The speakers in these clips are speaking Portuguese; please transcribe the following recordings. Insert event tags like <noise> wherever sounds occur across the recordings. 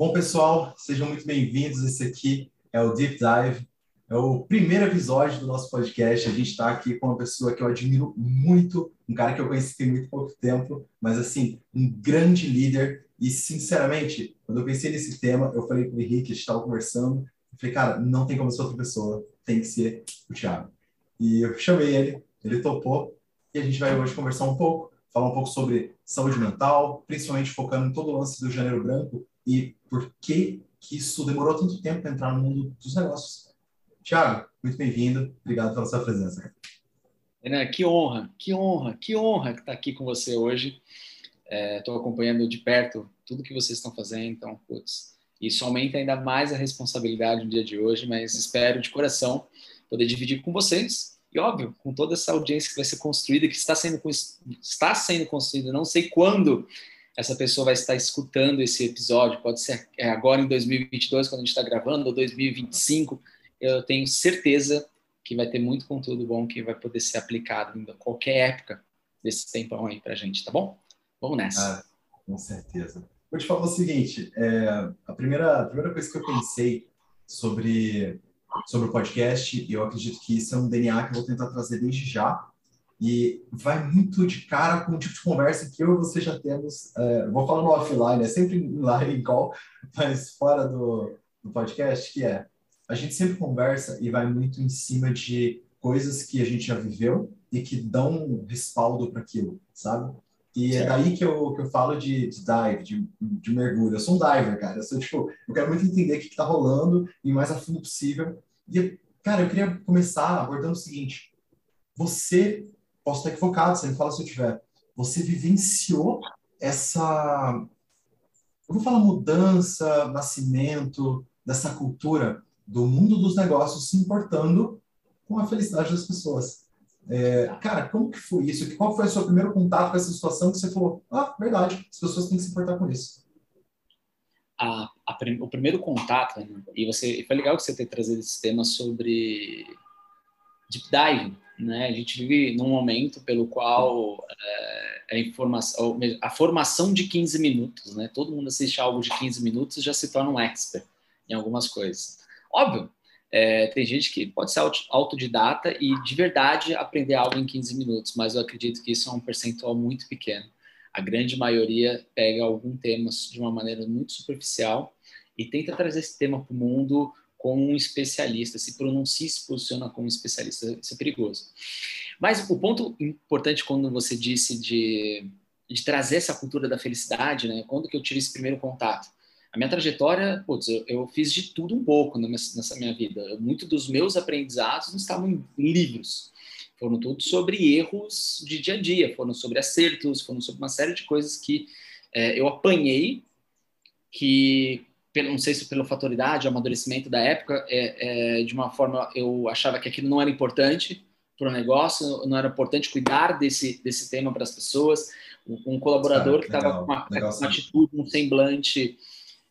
Bom, pessoal, sejam muito bem-vindos. Esse aqui é o Deep Dive, é o primeiro episódio do nosso podcast. A gente está aqui com uma pessoa que eu admiro muito, um cara que eu conheci tem muito pouco tempo, mas assim, um grande líder. E, sinceramente, quando eu pensei nesse tema, eu falei com o Henrique, a gente estava conversando, eu falei, cara, não tem como ser outra pessoa, tem que ser o Thiago. E eu chamei ele, ele topou, e a gente vai hoje conversar um pouco, falar um pouco sobre saúde mental, principalmente focando em todo o lance do janeiro branco e por que, que isso demorou tanto tempo para entrar no mundo dos negócios. Tiago, muito bem-vindo, obrigado pela sua presença. Renan, que honra, que honra, que honra estar aqui com você hoje. Estou é, acompanhando de perto tudo que vocês estão fazendo, então, putz, isso aumenta ainda mais a responsabilidade no dia de hoje, mas espero de coração poder dividir com vocês e óbvio, com toda essa audiência que vai ser construída, que está sendo, está sendo construída, não sei quando essa pessoa vai estar escutando esse episódio, pode ser é, agora em 2022, quando a gente está gravando, ou 2025, eu tenho certeza que vai ter muito conteúdo bom que vai poder ser aplicado em qualquer época desse tempão aí para a gente, tá bom? Vamos nessa. Ah, com certeza. Vou te falar o seguinte, é, a, primeira, a primeira coisa que eu pensei sobre sobre o podcast e eu acredito que isso é um DNA que eu vou tentar trazer desde já e vai muito de cara com o tipo de conversa que eu e você já temos. É, vou falar no offline, é sempre em live, <laughs> em call, mas fora do, do podcast, que é a gente sempre conversa e vai muito em cima de coisas que a gente já viveu e que dão um respaldo para aquilo, sabe? E certo. é daí que eu, que eu falo de, de dive, de, de, mergulho. Eu sou um diver, cara. Eu sou, tipo, eu quero muito entender o que está rolando e mais a fundo possível. E, cara, eu queria começar abordando o seguinte. Você, posso estar equivocado, você me fala se eu tiver. Você vivenciou essa, eu vou falar mudança, nascimento dessa cultura do mundo dos negócios se importando com a felicidade das pessoas. É, cara, como que foi isso? Qual foi o seu primeiro contato com essa situação que você falou, ah, verdade, as pessoas têm que se importar com isso? A, a, o primeiro contato, né, e você, foi legal que você ter trazido esse tema sobre deep dive, né? A gente vive num momento pelo qual é, a informação, a formação de 15 minutos, né? Todo mundo assiste algo de 15 minutos já se torna um expert em algumas coisas. Óbvio, é, tem gente que pode ser autodidata e de verdade aprender algo em 15 minutos, mas eu acredito que isso é um percentual muito pequeno. A grande maioria pega algum tema de uma maneira muito superficial e tenta trazer esse tema para o mundo como um especialista, se pronuncia e se posiciona como especialista. Isso é perigoso. Mas o ponto importante quando você disse de, de trazer essa cultura da felicidade, né? Quando que eu tive esse primeiro contato? A minha trajetória, putz, eu, eu fiz de tudo um pouco nessa minha vida. Muito dos meus aprendizados não estavam em livros. Foram todos sobre erros de dia a dia, foram sobre acertos, foram sobre uma série de coisas que é, eu apanhei, que, não sei se pela fatoridade, amadurecimento da época, é, é, de uma forma eu achava que aquilo não era importante para o negócio, não era importante cuidar desse, desse tema para as pessoas. Um, um colaborador que estava com uma, uma atitude, um semblante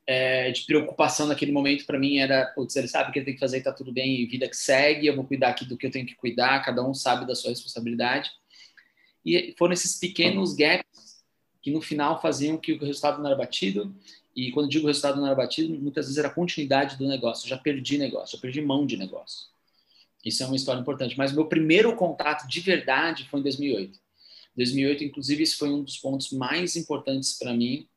é, de preocupação naquele momento para mim era, putz, ele sabe o que ele tem que fazer, está tudo bem, vida que segue, eu vou cuidar aqui do que eu tenho que cuidar, cada um sabe da sua responsabilidade. E foram esses pequenos gaps que no final faziam que o resultado não era batido. E quando digo resultado não era batido, muitas vezes era continuidade do negócio. Eu já perdi negócio, já perdi mão de negócio. Isso é uma história importante. Mas meu primeiro contato de verdade foi em 2008. 2008, inclusive, esse foi um dos pontos mais importantes para mim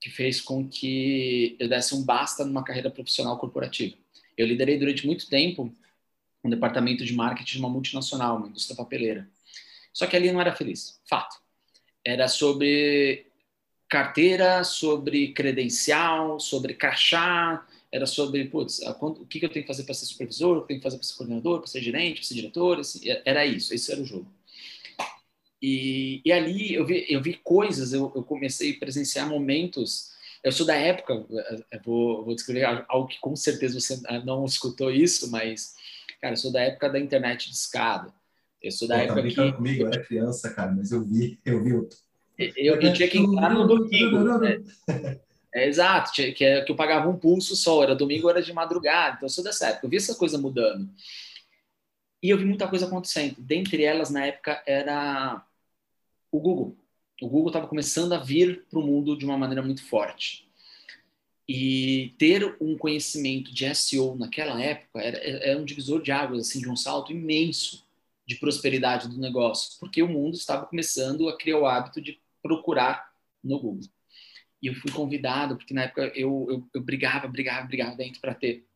que fez com que eu desse um basta numa carreira profissional corporativa. Eu liderei durante muito tempo um departamento de marketing de uma multinacional, uma indústria papeleira. Só que ali não era feliz, fato. Era sobre carteira, sobre credencial, sobre crachá, era sobre, putz, o que eu tenho que fazer para ser supervisor, o que eu tenho que fazer para ser coordenador, para ser gerente, para ser diretor, era isso, esse era o jogo. E, e ali eu vi, eu vi coisas, eu, eu comecei a presenciar momentos. Eu sou da época, eu vou, vou descrever algo que com certeza você não escutou isso, mas, cara, eu sou da época da internet de escada. Eu sou da Pô, época que. comigo, eu era criança, cara, mas eu vi, eu vi. Eu, eu tinha que entrar no domingo. Né? É, exato, que, que eu pagava um pulso só, era domingo, era de madrugada, então eu sou dessa época. Eu vi essa coisa mudando. E eu vi muita coisa acontecendo. Dentre elas, na época, era o Google. O Google estava começando a vir para o mundo de uma maneira muito forte. E ter um conhecimento de SEO naquela época era, era um divisor de águas, assim, de um salto imenso de prosperidade do negócio, porque o mundo estava começando a criar o hábito de procurar no Google. E eu fui convidado, porque na época eu, eu, eu brigava, brigava, brigava dentro para ter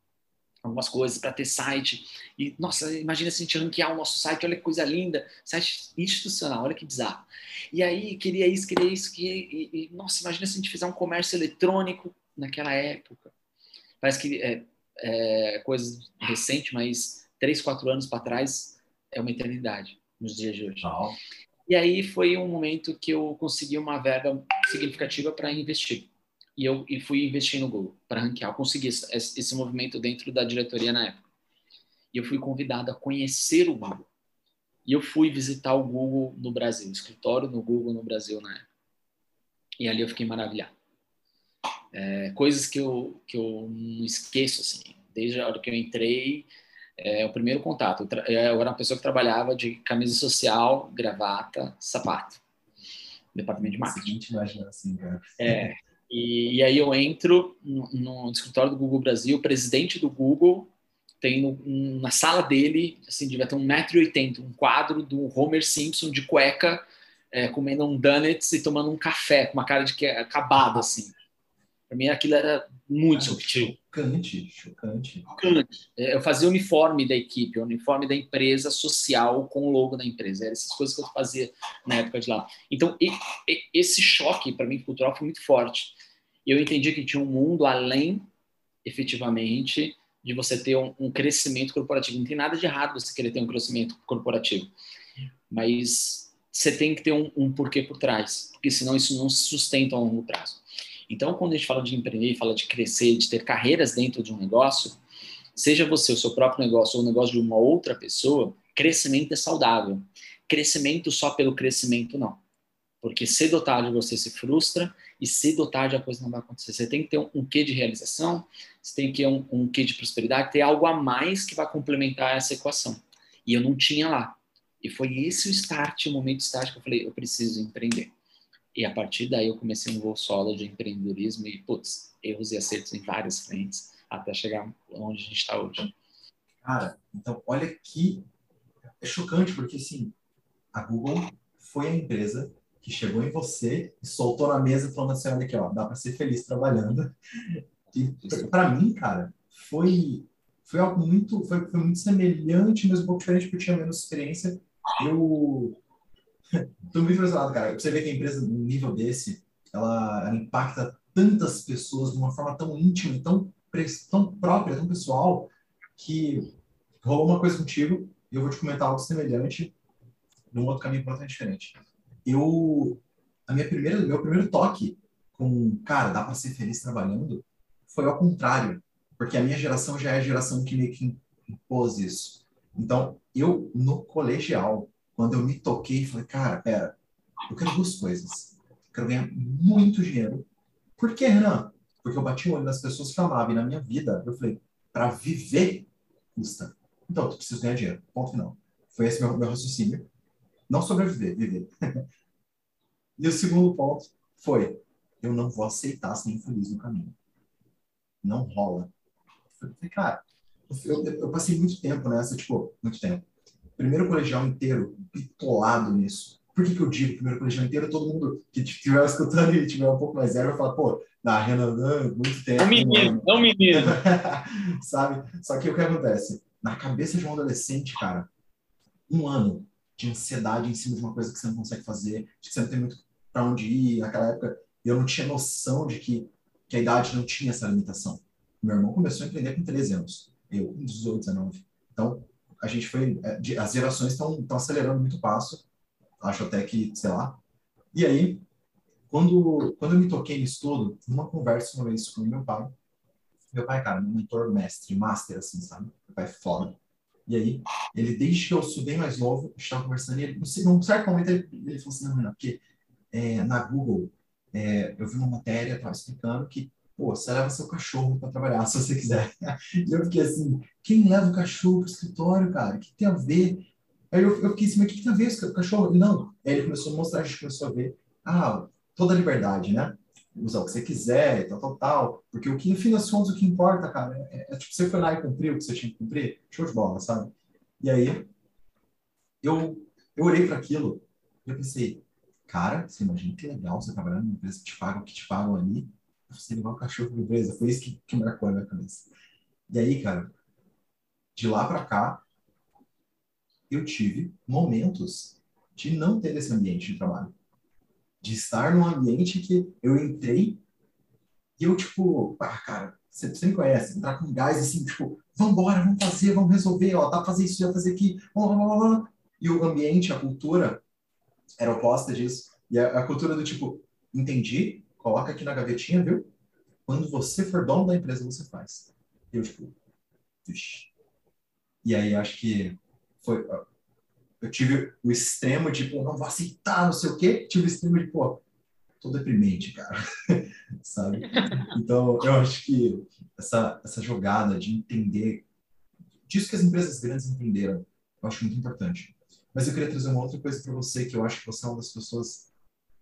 algumas coisas, para ter site. E, nossa, imagina se a gente ranquear o nosso site, olha que coisa linda, site institucional, olha que bizarro. E aí, queria isso, queria isso, que e, e, nossa, imagina se a gente fizer um comércio eletrônico naquela época. Parece que é, é coisa recente, mas três, quatro anos para trás é uma eternidade nos dias de hoje. Oh. E aí foi um momento que eu consegui uma verba significativa para investir. E eu e fui investir no Google para ranquear. Eu consegui esse, esse movimento dentro da diretoria na época. E eu fui convidado a conhecer o Google. E eu fui visitar o Google no Brasil, o escritório no Google no Brasil na época. E ali eu fiquei maravilhado. É, coisas que eu, que eu não esqueço, assim. Desde a hora que eu entrei, é, o primeiro contato. Eu, eu era uma pessoa que trabalhava de camisa social, gravata, sapato. Departamento de marketing. imagina assim, cara. É. E, e, aí eu entro no, no, escritório do Google Brasil, o presidente do Google tem no, na sala dele, assim, devia ter um metro e oitenta, um quadro do Homer Simpson de cueca, é, comendo um donuts e tomando um café com uma cara de que é acabado, assim. Para mim aquilo era muito subtil. Chocante, chocante. Chocante. É, eu fazia o uniforme da equipe, uniforme da empresa social com o logo da empresa. Eram essas coisas que eu fazia na época de lá. Então, esse choque para mim cultural foi muito forte. Eu entendi que tinha um mundo além, efetivamente, de você ter um, um crescimento corporativo. Não tem nada de errado você querer ter um crescimento corporativo, mas você tem que ter um, um porquê por trás, porque senão isso não se sustenta a longo prazo. Então, quando a gente fala de empreender, fala de crescer, de ter carreiras dentro de um negócio, seja você o seu próprio negócio ou o negócio de uma outra pessoa, crescimento é saudável. Crescimento só pelo crescimento, não. Porque cedo ou tarde você se frustra e cedo ou tarde a coisa não vai acontecer. Você tem que ter um, quê de realização, você tem que ter um, um quê de prosperidade, ter algo a mais que vai complementar essa equação. E eu não tinha lá. E foi esse o start, o momento start que eu falei, eu preciso empreender. E a partir daí eu comecei um voo solo de empreendedorismo e, putz, erros e acertos em várias frentes até chegar onde a gente está hoje. Cara, então olha que é chocante, porque assim, a Google foi a empresa que chegou em você e soltou na mesa falando assim, olha aqui, ó, dá para ser feliz trabalhando. E para mim, cara, foi foi algo muito foi, foi muito semelhante, mas um pouco diferente porque eu tinha menos experiência. Eu Estou muito impressionado, cara. Você vê que a empresa, num nível desse, ela, ela, impacta tantas pessoas de uma forma tão íntima, tão, tão própria, tão pessoal, que rolou uma coisa contigo e eu vou te comentar algo semelhante num outro caminho completamente diferente. Eu, a minha primeira, meu primeiro toque com, cara, dá para ser feliz trabalhando, foi ao contrário, porque a minha geração já é a geração que meio que impôs isso. Então, eu, no colegial, quando eu me toquei falei, cara, pera, eu quero duas coisas. Eu quero ganhar muito dinheiro. Por que, Renan? Porque eu bati o olho nas pessoas que amavam e na minha vida, eu falei, para viver custa. Então, tu precisa ganhar dinheiro. Ponto final. Foi esse meu, meu raciocínio. Não sobreviver, viver. <laughs> e o segundo ponto foi, eu não vou aceitar ser infeliz no caminho. Não rola. Eu falei, cara, eu, eu, passei muito tempo nessa, tipo, muito tempo primeiro colegial inteiro bitolado nisso. Por que, que eu digo primeiro colegial inteiro? Todo mundo que estiver escutando e tiver um pouco mais zero vai falar, pô, na Renan, muito tempo. Não menino, não menino. <laughs> Sabe? Só que o que acontece? Na cabeça de um adolescente, cara, um ano de ansiedade em cima de uma coisa que você não consegue fazer, de que você não tem muito para onde ir. Naquela época, eu não tinha noção de que, que a idade não tinha essa limitação. Meu irmão começou a empreender com 13 anos, eu com 18, 19. Então, a gente foi. É, as gerações estão acelerando muito o passo. Acho até que, sei lá. E aí, quando, quando eu me toquei nisso tudo, numa conversa uma vez com meu pai, meu pai, cara, mentor mestre, master, assim, sabe? Meu pai é foda. E aí, ele, desde que eu sou bem mais novo, estava conversando, e ele, num certo momento, ele, ele falou assim: não, não, porque é, na Google, é, eu vi uma matéria, estava explicando que pô, você leva seu cachorro para trabalhar, <laughs> se você quiser. E eu fiquei assim, quem leva o cachorro para o escritório, cara? O que tem a ver? Aí eu, eu fiquei assim, mas o que tem a ver com o cachorro? Não. Aí ele começou a mostrar, a gente começou a ver, ah, toda a liberdade, né? usar o que você quiser tal, tal, tal. Porque o que, no fim das contas, o que importa, cara, é, é, tipo, você foi lá e cumpriu o que você tinha que cumprir, show de bola, sabe? E aí, eu, eu olhei para aquilo e eu pensei, cara, você imagina que legal você trabalhando numa empresa que te paga o que te pagam ali, você igual cachorro de empresa. Foi isso que, que marcou na minha cabeça. E aí, cara, de lá para cá, eu tive momentos de não ter esse ambiente de trabalho. De estar num ambiente que eu entrei e eu, tipo, ah, cara, você, você me conhece, entrar com gás assim, tipo, vambora, vamos fazer, vamos resolver, ó, tá fazer isso, já fazer aqui, blá, blá, blá. E o ambiente, a cultura era oposta disso. E a, a cultura do tipo, entendi, coloca aqui na gavetinha, viu? Quando você for dono da empresa, você faz. Eu, tipo, vixi. E aí, acho que foi. Eu tive o extremo de, pô, não vou aceitar, não sei o quê. Tive o extremo de, pô, tô deprimente, cara. <laughs> Sabe? Então, eu acho que essa, essa jogada de entender, disso que as empresas grandes entenderam, eu acho muito importante. Mas eu queria trazer uma outra coisa para você, que eu acho que você é uma das pessoas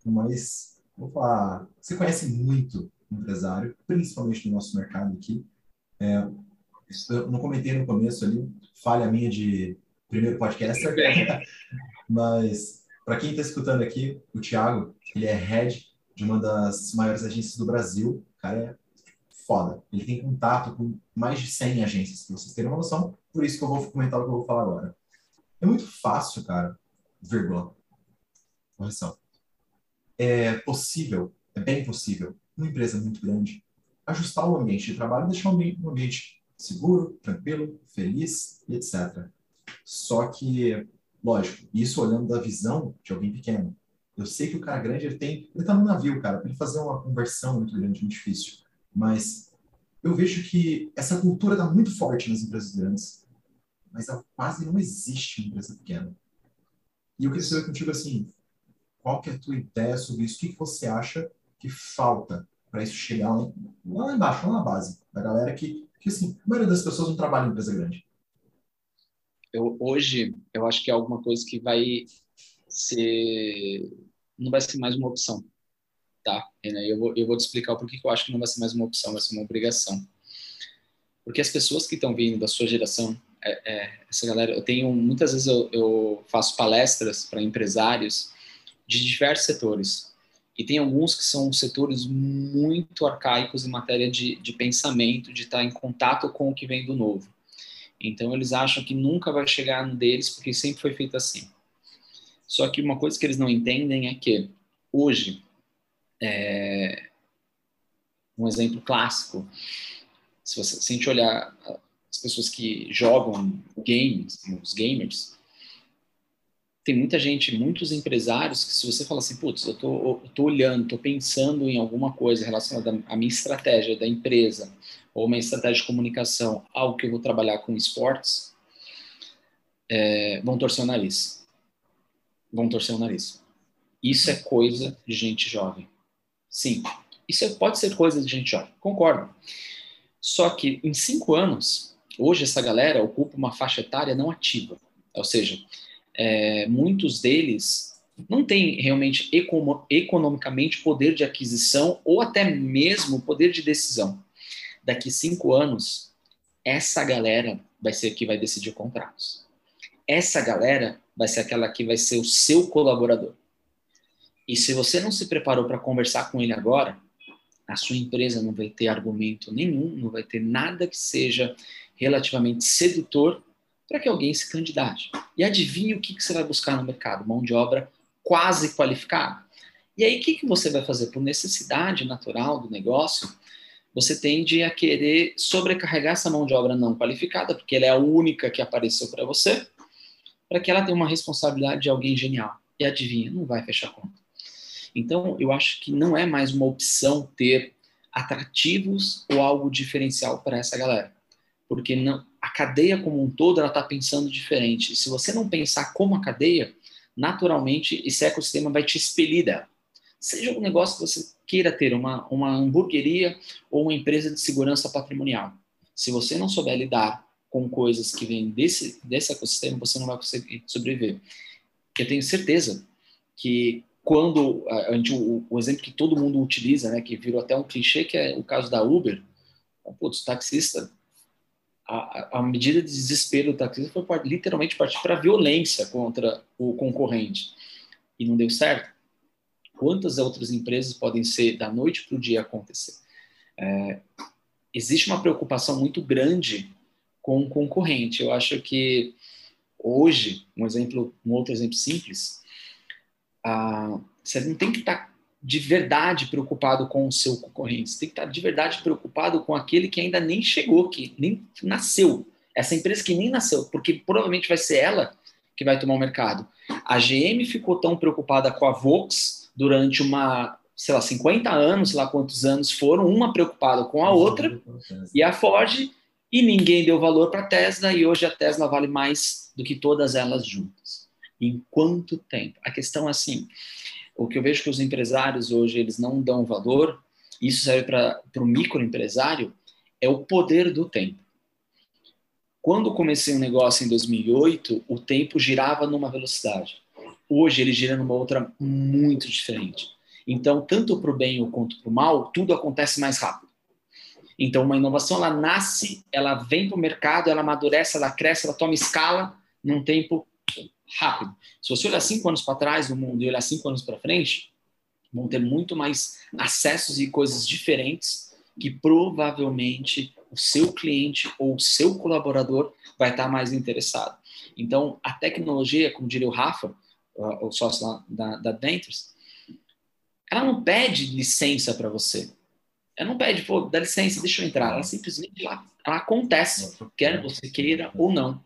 mais, vou falar, você conhece muito empresário, principalmente no nosso mercado aqui. É, eu não comentei no começo ali, falha minha de primeiro podcaster, <laughs> mas para quem está escutando aqui, o Thiago, ele é head de uma das maiores agências do Brasil. O cara é foda. Ele tem contato com mais de 100 agências, para vocês terem uma noção. Por isso que eu vou comentar o que eu vou falar agora. É muito fácil, cara, vírgula, correção. É possível, é bem possível, uma empresa muito grande, ajustar o ambiente de trabalho deixar um ambiente seguro, tranquilo, feliz e etc. Só que, lógico, isso olhando da visão de alguém pequeno. Eu sei que o cara grande, ele tem, ele tá no navio, cara, para ele fazer uma conversão muito grande, muito difícil. Mas eu vejo que essa cultura está muito forte nas empresas grandes, mas quase não existe em empresa pequena. E eu queria saber contigo assim, qual que é a tua ideia sobre isso? O que, que você acha que falta para isso chegar lá, lá embaixo, lá na base, da galera que, que assim, a maioria das pessoas não trabalha em empresa grande. Eu, hoje, eu acho que é alguma coisa que vai ser, não vai ser mais uma opção, tá? Eu vou, eu vou te explicar o porquê que eu acho que não vai ser mais uma opção, vai ser uma obrigação. Porque as pessoas que estão vindo da sua geração, é, é, essa galera, eu tenho, muitas vezes eu, eu faço palestras para empresários de diversos setores, e tem alguns que são setores muito arcaicos em matéria de, de pensamento, de estar em contato com o que vem do novo. Então, eles acham que nunca vai chegar no deles, porque sempre foi feito assim. Só que uma coisa que eles não entendem é que, hoje, é... um exemplo clássico, se, você, se a gente olhar as pessoas que jogam games, os gamers, tem muita gente, muitos empresários que se você fala assim, putz, eu tô, eu tô olhando, tô pensando em alguma coisa relacionada à minha estratégia da empresa ou minha estratégia de comunicação, algo que eu vou trabalhar com esportes, é, vão torcer o nariz. Vão torcer o nariz. Isso é coisa de gente jovem. Sim, isso é, pode ser coisa de gente jovem, concordo. Só que em cinco anos, hoje essa galera ocupa uma faixa etária não ativa. Ou seja, é, muitos deles não têm realmente economicamente poder de aquisição ou até mesmo poder de decisão. Daqui cinco anos, essa galera vai ser que vai decidir contratos. Essa galera vai ser aquela que vai ser o seu colaborador. E se você não se preparou para conversar com ele agora, a sua empresa não vai ter argumento nenhum, não vai ter nada que seja relativamente sedutor para que alguém se candidate. E adivinhe o que, que você vai buscar no mercado? Mão de obra quase qualificada. E aí, o que, que você vai fazer? Por necessidade natural do negócio, você tende a querer sobrecarregar essa mão de obra não qualificada, porque ela é a única que apareceu para você, para que ela tenha uma responsabilidade de alguém genial. E adivinha, não vai fechar conta. Então, eu acho que não é mais uma opção ter atrativos ou algo diferencial para essa galera. Porque não, a cadeia como um todo ela está pensando diferente. Se você não pensar como a cadeia, naturalmente esse ecossistema vai te expelir dela. Seja um negócio que você queira ter, uma, uma hamburgueria ou uma empresa de segurança patrimonial. Se você não souber lidar com coisas que vêm desse, desse ecossistema, você não vai conseguir sobreviver. Eu tenho certeza que quando a gente, o, o, exemplo que todo mundo utiliza, né, que virou até um clichê, que é o caso da Uber, putz, o taxista, a, a medida de desespero do taxista foi literalmente partir para violência contra o concorrente e não deu certo. Quantas outras empresas podem ser da noite para o dia acontecer? É, existe uma preocupação muito grande com o concorrente. Eu acho que hoje, um exemplo, um outro exemplo simples, você não tem que estar tá de verdade preocupado com o seu concorrente, você tem que estar de verdade preocupado com aquele que ainda nem chegou, que nem nasceu. Essa empresa que nem nasceu, porque provavelmente vai ser ela que vai tomar o mercado. A GM ficou tão preocupada com a Vox durante uma, sei lá, 50 anos, sei lá quantos anos foram, uma preocupada com a outra, e a Ford, e ninguém deu valor para a Tesla, e hoje a Tesla vale mais do que todas elas juntas. Em quanto tempo? A questão é assim, o que eu vejo que os empresários hoje eles não dão valor, isso serve para o microempresário, é o poder do tempo. Quando comecei um negócio em 2008, o tempo girava numa velocidade. Hoje ele gira numa outra muito diferente. Então, tanto para o bem quanto para o mal, tudo acontece mais rápido. Então, uma inovação, ela nasce, ela vem para o mercado, ela amadurece, ela cresce, ela toma escala num tempo rápido. Se você olhar cinco anos para trás no mundo e olhar cinco anos para frente, vão ter muito mais acessos e coisas diferentes que provavelmente o seu cliente ou o seu colaborador vai estar mais interessado. Então, a tecnologia, como diria o Rafa, o sócio da, da Dentures, ela não pede licença para você. Ela não pede, pô, dá licença, deixa eu entrar. Ela simplesmente ela, ela acontece, quer você queira ou não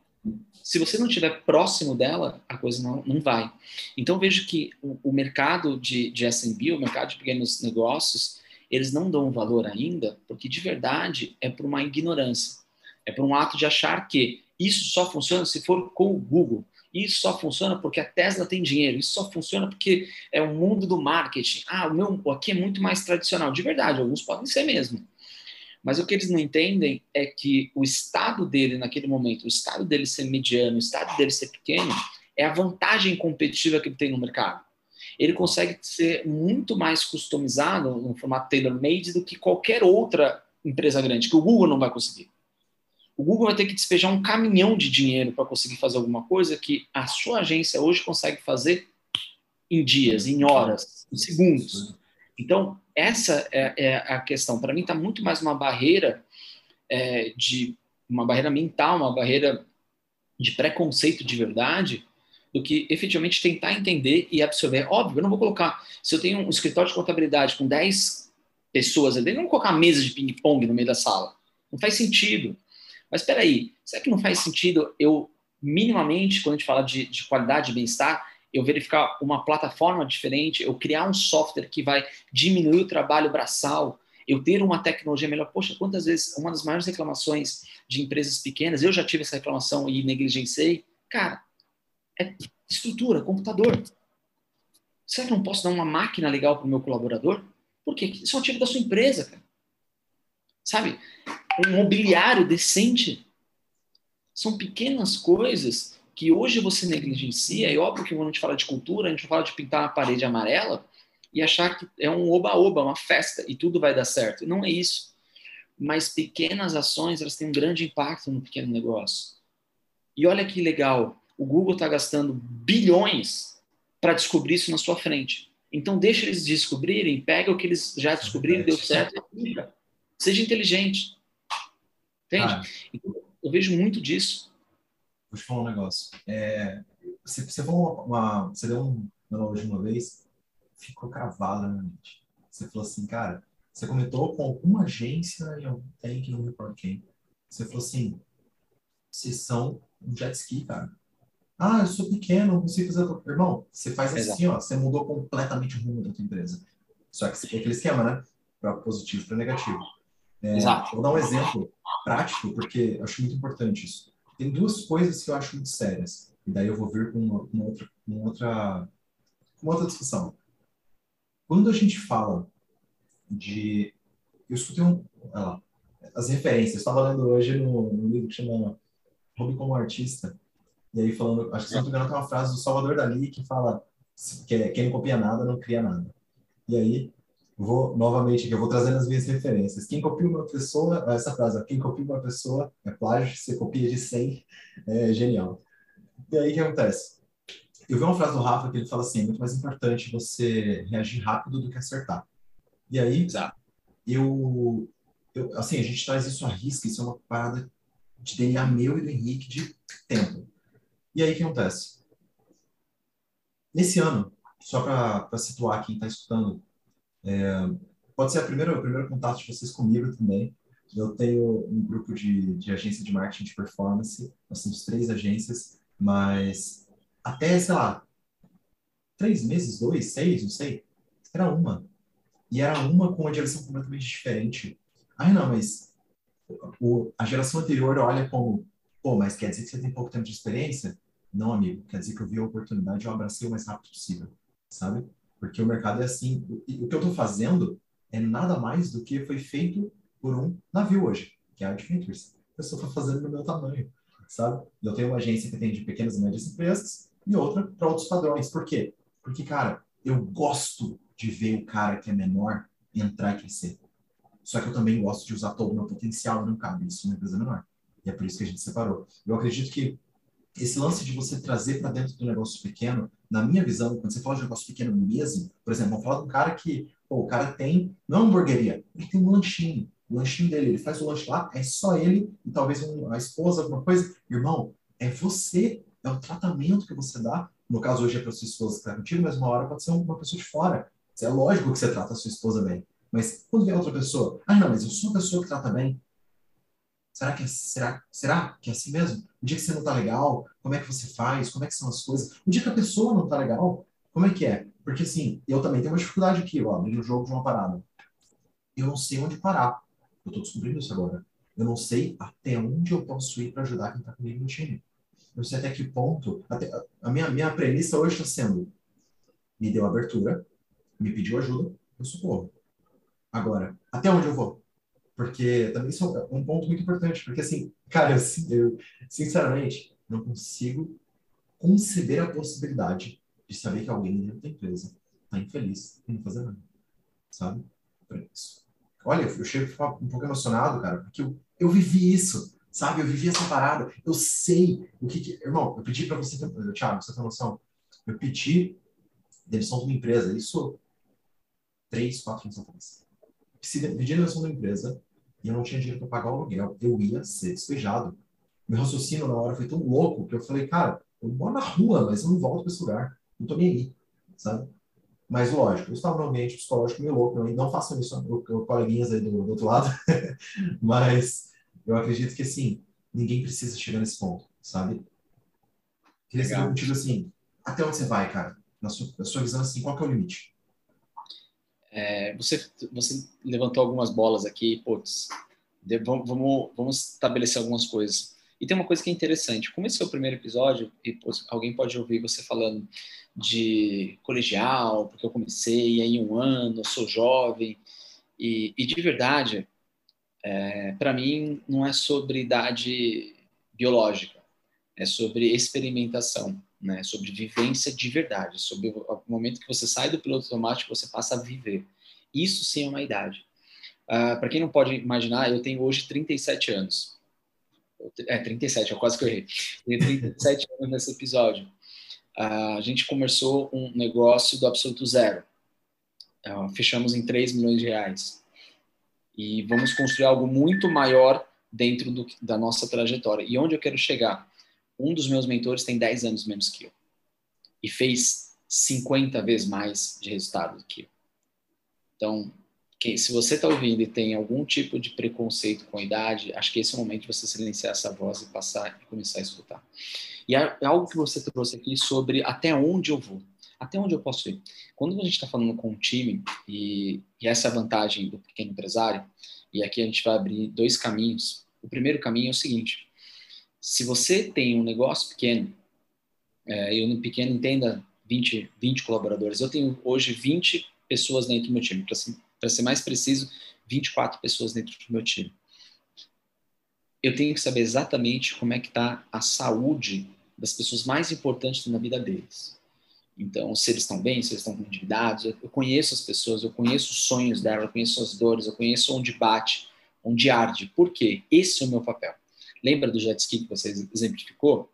se você não estiver próximo dela, a coisa não, não vai. Então, vejo que o, o mercado de, de SMB, o mercado de pequenos negócios, eles não dão valor ainda, porque de verdade é por uma ignorância. É por um ato de achar que isso só funciona se for com o Google. Isso só funciona porque a Tesla tem dinheiro. Isso só funciona porque é o mundo do marketing. Ah, o meu aqui é muito mais tradicional. De verdade, alguns podem ser mesmo. Mas o que eles não entendem é que o estado dele naquele momento, o estado dele ser mediano, o estado dele ser pequeno, é a vantagem competitiva que ele tem no mercado. Ele consegue ser muito mais customizado no formato tailor-made do que qualquer outra empresa grande, que o Google não vai conseguir. O Google vai ter que despejar um caminhão de dinheiro para conseguir fazer alguma coisa que a sua agência hoje consegue fazer em dias, em horas, em segundos. Então, essa é, é a questão. Para mim, está muito mais uma barreira é, de uma barreira mental, uma barreira de preconceito de verdade, do que efetivamente tentar entender e absorver. Óbvio, eu não vou colocar. Se eu tenho um escritório de contabilidade com 10 pessoas ali, não vou colocar mesa de ping-pong no meio da sala. Não faz sentido. Mas espera aí, será que não faz sentido eu, minimamente, quando a gente fala de, de qualidade de bem-estar, eu verificar uma plataforma diferente, eu criar um software que vai diminuir o trabalho braçal, eu ter uma tecnologia melhor. Poxa, quantas vezes uma das maiores reclamações de empresas pequenas, eu já tive essa reclamação e negligenciei, cara, é estrutura, computador. Será que eu não posso dar uma máquina legal para o meu colaborador? Por quê? Isso é um ativo da sua empresa, cara. Sabe? Um mobiliário decente. São pequenas coisas que hoje você negligencia, e óbvio que quando a gente fala de cultura, a gente fala de pintar uma parede amarela e achar que é um oba-oba, uma festa, e tudo vai dar certo. Não é isso. Mas pequenas ações, elas têm um grande impacto no pequeno negócio. E olha que legal, o Google está gastando bilhões para descobrir isso na sua frente. Então deixa eles descobrirem, pega o que eles já descobriram, deu certo, e seja inteligente. Entende? Ah. Então, eu vejo muito disso vou te falar um negócio. É, você, você, uma, uma, você deu um analogia uma vez, ficou cravada na mente. Você falou assim, cara, você comentou com alguma agência algum tem que não me importa quem. Você falou assim, vocês são um jet ski, cara. Ah, eu sou pequeno, não consigo fazer. Irmão, você faz assim, Exato. ó, você mudou completamente o rumo da tua empresa. Só que é aquele esquema, né? Para positivo para negativo. É, Exato. Vou dar um exemplo prático, porque eu acho muito importante isso tem duas coisas que eu acho muito sérias. E daí eu vou vir com uma, uma outra, uma outra, uma outra discussão. Quando a gente fala de. Eu escutei um, ah, as referências. Estava lendo hoje no, no, livro que chama Hobby como Artista. E aí falando, acho que se não me engano, tem uma frase do Salvador Dali que fala: quem não copia nada não cria nada. E aí, vou novamente aqui, eu vou trazendo as minhas referências. Quem copia uma pessoa, essa frase, quem copia uma pessoa é plágio, você copia de 100, é genial. E aí, o que acontece? Eu vi uma frase do Rafa que ele fala assim, é muito mais importante você reagir rápido do que acertar. E aí, Exato. eu, eu assim, a gente traz isso à risca, isso é uma parada de DNA meu e do Henrique de tempo. E aí, o que acontece? Nesse ano, só para situar quem está escutando, é, pode ser a primeira, o primeiro contato de vocês comigo também. Eu tenho um grupo de, de agência de marketing de performance, nós temos três agências, mas até, sei lá, três meses, dois, seis, não sei, era uma. E era uma com uma direção completamente diferente. Ai, não, mas o, a geração anterior olha como, pô, mas quer dizer que você tem pouco tempo de experiência? Não, amigo, quer dizer que eu vi a oportunidade e eu abracei o mais rápido possível, sabe? Porque o mercado é assim. O, que eu estou fazendo é nada mais do que foi feito por um navio hoje, que é a Adventures. Eu só estou fazendo no meu tamanho, sabe? Eu tenho uma agência que atende pequenas e médias empresas e outra para outros padrões. Por quê? Porque, cara, eu gosto de ver o cara que é menor entrar e crescer. Só que eu também gosto de usar todo o meu potencial não cabe isso numa empresa menor. E é por isso que a gente separou. Eu acredito que esse lance de você trazer para dentro do negócio pequeno, na minha visão, quando você fala de negócio pequeno mesmo, por exemplo, vamos falar de um cara que, pô, o cara tem, não é uma hamburgueria, ele tem um lanchinho. O lanchinho dele, ele faz o lanche lá, é só ele e talvez um, a esposa, alguma coisa. Irmão, é você, é o tratamento que você dá. No caso, hoje é para sua esposa que está contigo, mas uma hora pode ser uma pessoa de fora. É lógico que você trata a sua esposa bem. Mas quando vem outra pessoa, ah, não, mas eu sou a pessoa que trata bem. Será que é, será, será que é assim mesmo? O dia que você não tá legal, como é que você faz? Como é que são as coisas? O dia que a pessoa não tá legal, como é que é? Porque assim, eu também tenho uma dificuldade aqui, ó, no jogo de uma parada. Eu não sei onde parar. Eu tô descobrindo isso agora. Eu não sei até onde eu posso ir para ajudar quem tá comigo no time. Eu não sei até que ponto. Até, a minha, minha premissa hoje está sendo: me deu abertura, me pediu ajuda, eu socorro. Agora, até onde eu vou? Porque também isso é um ponto muito importante, porque assim, cara, eu, eu sinceramente não consigo conceber a possibilidade de saber que alguém dentro da empresa está infeliz e não fazer nada, sabe? isso. Olha, eu chego um pouco emocionado, cara, porque eu, eu vivi isso, sabe? Eu vivi essa parada, eu sei o que, que... Irmão, eu pedi para você, ter... Thiago, você tem noção? Eu pedi demissão de uma empresa, isso três, quatro anos atrás. Pedi demissão da empresa, e eu não tinha dinheiro para pagar o aluguel, eu ia ser despejado. Meu raciocínio na hora foi tão louco que eu falei, cara, eu moro na rua, mas eu não volto para esse lugar. Não tô nem aí, sabe? Mas lógico, eu estava num ambiente psicológico meio louco, não, não façam isso, coleguinhas aí do, do outro lado, <laughs> mas eu acredito que assim, ninguém precisa chegar nesse ponto, sabe? Queria saber contigo assim, até onde você vai, cara? Na sua, na sua visão, assim, qual que é o limite? É, você, você levantou algumas bolas aqui, putz, de, vamos, vamos estabelecer algumas coisas. E tem uma coisa que é interessante. Como esse é o primeiro episódio, e putz, alguém pode ouvir você falando de colegial, porque eu comecei aí um ano, sou jovem, e, e de verdade, é, para mim, não é sobre idade biológica, é sobre experimentação né? Sobre vivência de verdade, sobre o momento que você sai do piloto automático, você passa a viver. Isso sim é uma idade. Uh, ah, Para quem não pode imaginar, eu tenho hoje 37 anos. É, 37, eu quase que eu errei. Tenho 37 <laughs> anos nesse episódio. Uh, a gente começou um negócio do absoluto zero. Uh, fechamos em 3 milhões de reais. E vamos construir algo muito maior dentro do, da nossa trajetória. E onde eu quero chegar? Um dos meus mentores tem 10 anos menos que eu e fez 50 vezes mais de resultado do que eu. Então, que, se você está ouvindo e tem algum tipo de preconceito com a idade, acho que esse é o momento de você silenciar essa voz e passar e começar a escutar. E é algo que você trouxe aqui sobre até onde eu vou, até onde eu posso ir. Quando a gente está falando com um time, e, e essa é a vantagem do pequeno empresário, e aqui a gente vai abrir dois caminhos. O primeiro caminho é o seguinte: se você tem um negócio pequeno, é, eu no pequeno entenda 20, 20 colaboradores, eu tenho hoje 20 pessoas dentro do meu time, para ser, ser mais preciso, 24 pessoas dentro do meu time. Eu tenho que saber exatamente como é que está a saúde das pessoas mais importantes na vida deles. Então, se eles estão bem, se eles estão endividados, eu conheço as pessoas, eu conheço os sonhos dela, eu conheço as dores, eu conheço onde bate, onde arde. Por quê? Esse é o meu papel. Lembra do jet ski que você exemplificou?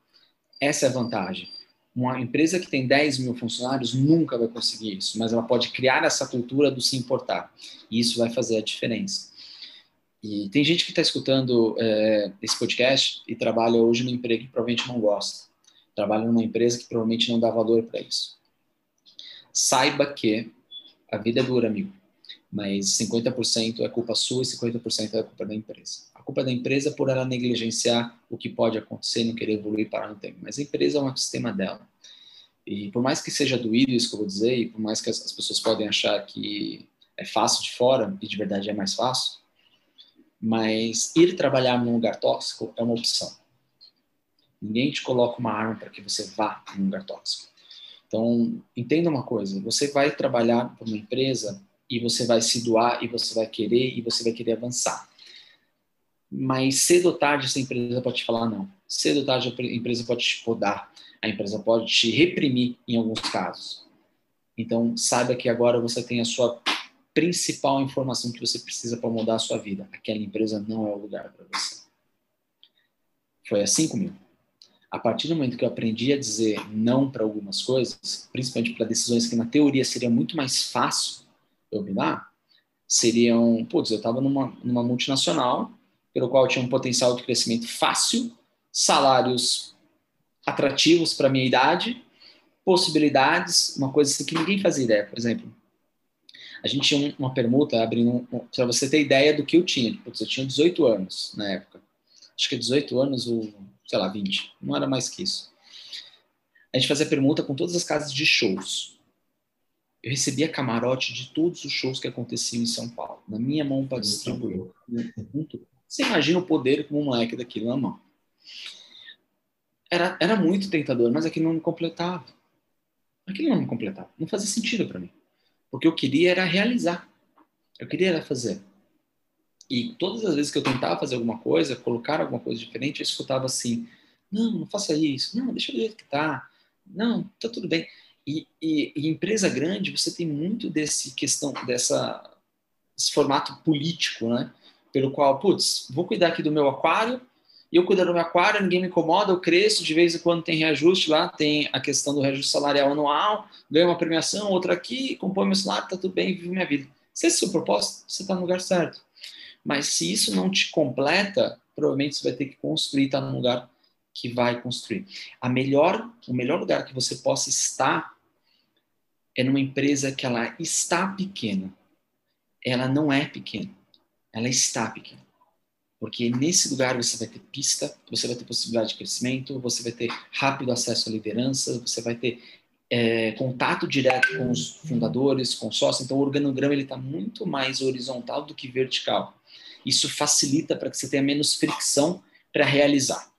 Essa é a vantagem. Uma empresa que tem 10 mil funcionários nunca vai conseguir isso, mas ela pode criar essa cultura do se importar. E isso vai fazer a diferença. E tem gente que está escutando é, esse podcast e trabalha hoje no emprego que provavelmente não gosta trabalha numa empresa que provavelmente não dá valor para isso. Saiba que a vida é dura, amigo, mas 50% é culpa sua e 50% é culpa da empresa. A culpa é da empresa por ela negligenciar o que pode acontecer, não querer evoluir para no tempo. Mas a empresa é um ecossistema dela. E por mais que seja doído isso que eu vou dizer, e por mais que as pessoas podem achar que é fácil de fora, e de verdade é mais fácil, mas ir trabalhar num lugar tóxico é uma opção. Ninguém te coloca uma arma para que você vá em um lugar tóxico. Então, entenda uma coisa: você vai trabalhar para uma empresa e você vai se doar e você vai querer e você vai querer avançar. Mas cedo ou tarde essa empresa pode te falar não. Cedo ou tarde a empresa pode te podar. A empresa pode te reprimir em alguns casos. Então, saiba que agora você tem a sua principal informação que você precisa para mudar a sua vida. Aquela empresa não é o lugar para você. Foi assim comigo a partir do momento que eu aprendi a dizer não para algumas coisas, principalmente para decisões que na teoria seria muito mais fácil dar, seriam, putz, eu estava numa, numa multinacional, pelo qual tinha um potencial de crescimento fácil, salários atrativos para minha idade, possibilidades, uma coisa assim que ninguém fazia ideia, por exemplo. A gente tinha uma permuta abrindo, para você ter ideia do que eu tinha. Putz, eu tinha 18 anos na época. Acho que 18 anos, o sei lá, 20. Não era mais que isso. A gente fazia permuta com todas as casas de shows. Eu recebia camarote de todos os shows que aconteciam em São Paulo, na minha mão para distribuir. Você imagina o poder como um moleque daquilo na mão. Era, era muito tentador, mas aquilo não me completava. Aquilo não me completava. Não fazia sentido para mim. Porque eu queria era realizar. Eu queria era fazer. E todas as vezes que eu tentava fazer alguma coisa, colocar alguma coisa diferente, eu escutava assim: não, não faça isso, não, deixa do jeito que tá, não, tá tudo bem. E, e, e empresa grande, você tem muito desse questão, dessa, esse formato político, né? Pelo qual, putz, vou cuidar aqui do meu aquário, eu cuido do meu aquário, ninguém me incomoda, eu cresço, de vez em quando tem reajuste lá, tem a questão do reajuste salarial anual, ganho uma premiação, outra aqui, compõe meu salário, tá tudo bem, vivo minha vida. Se esse é o seu propósito, você está no lugar certo. Mas se isso não te completa, provavelmente você vai ter que construir, tá num lugar que vai construir. A melhor, o melhor lugar que você possa estar é numa empresa que ela está pequena. Ela não é pequena, ela está pequena. Porque nesse lugar você vai ter pista, você vai ter possibilidade de crescimento, você vai ter rápido acesso à liderança, você vai ter é, contato direto com os fundadores, com sócios. Então o organograma está muito mais horizontal do que vertical. Isso facilita para que você tenha menos fricção para realizar.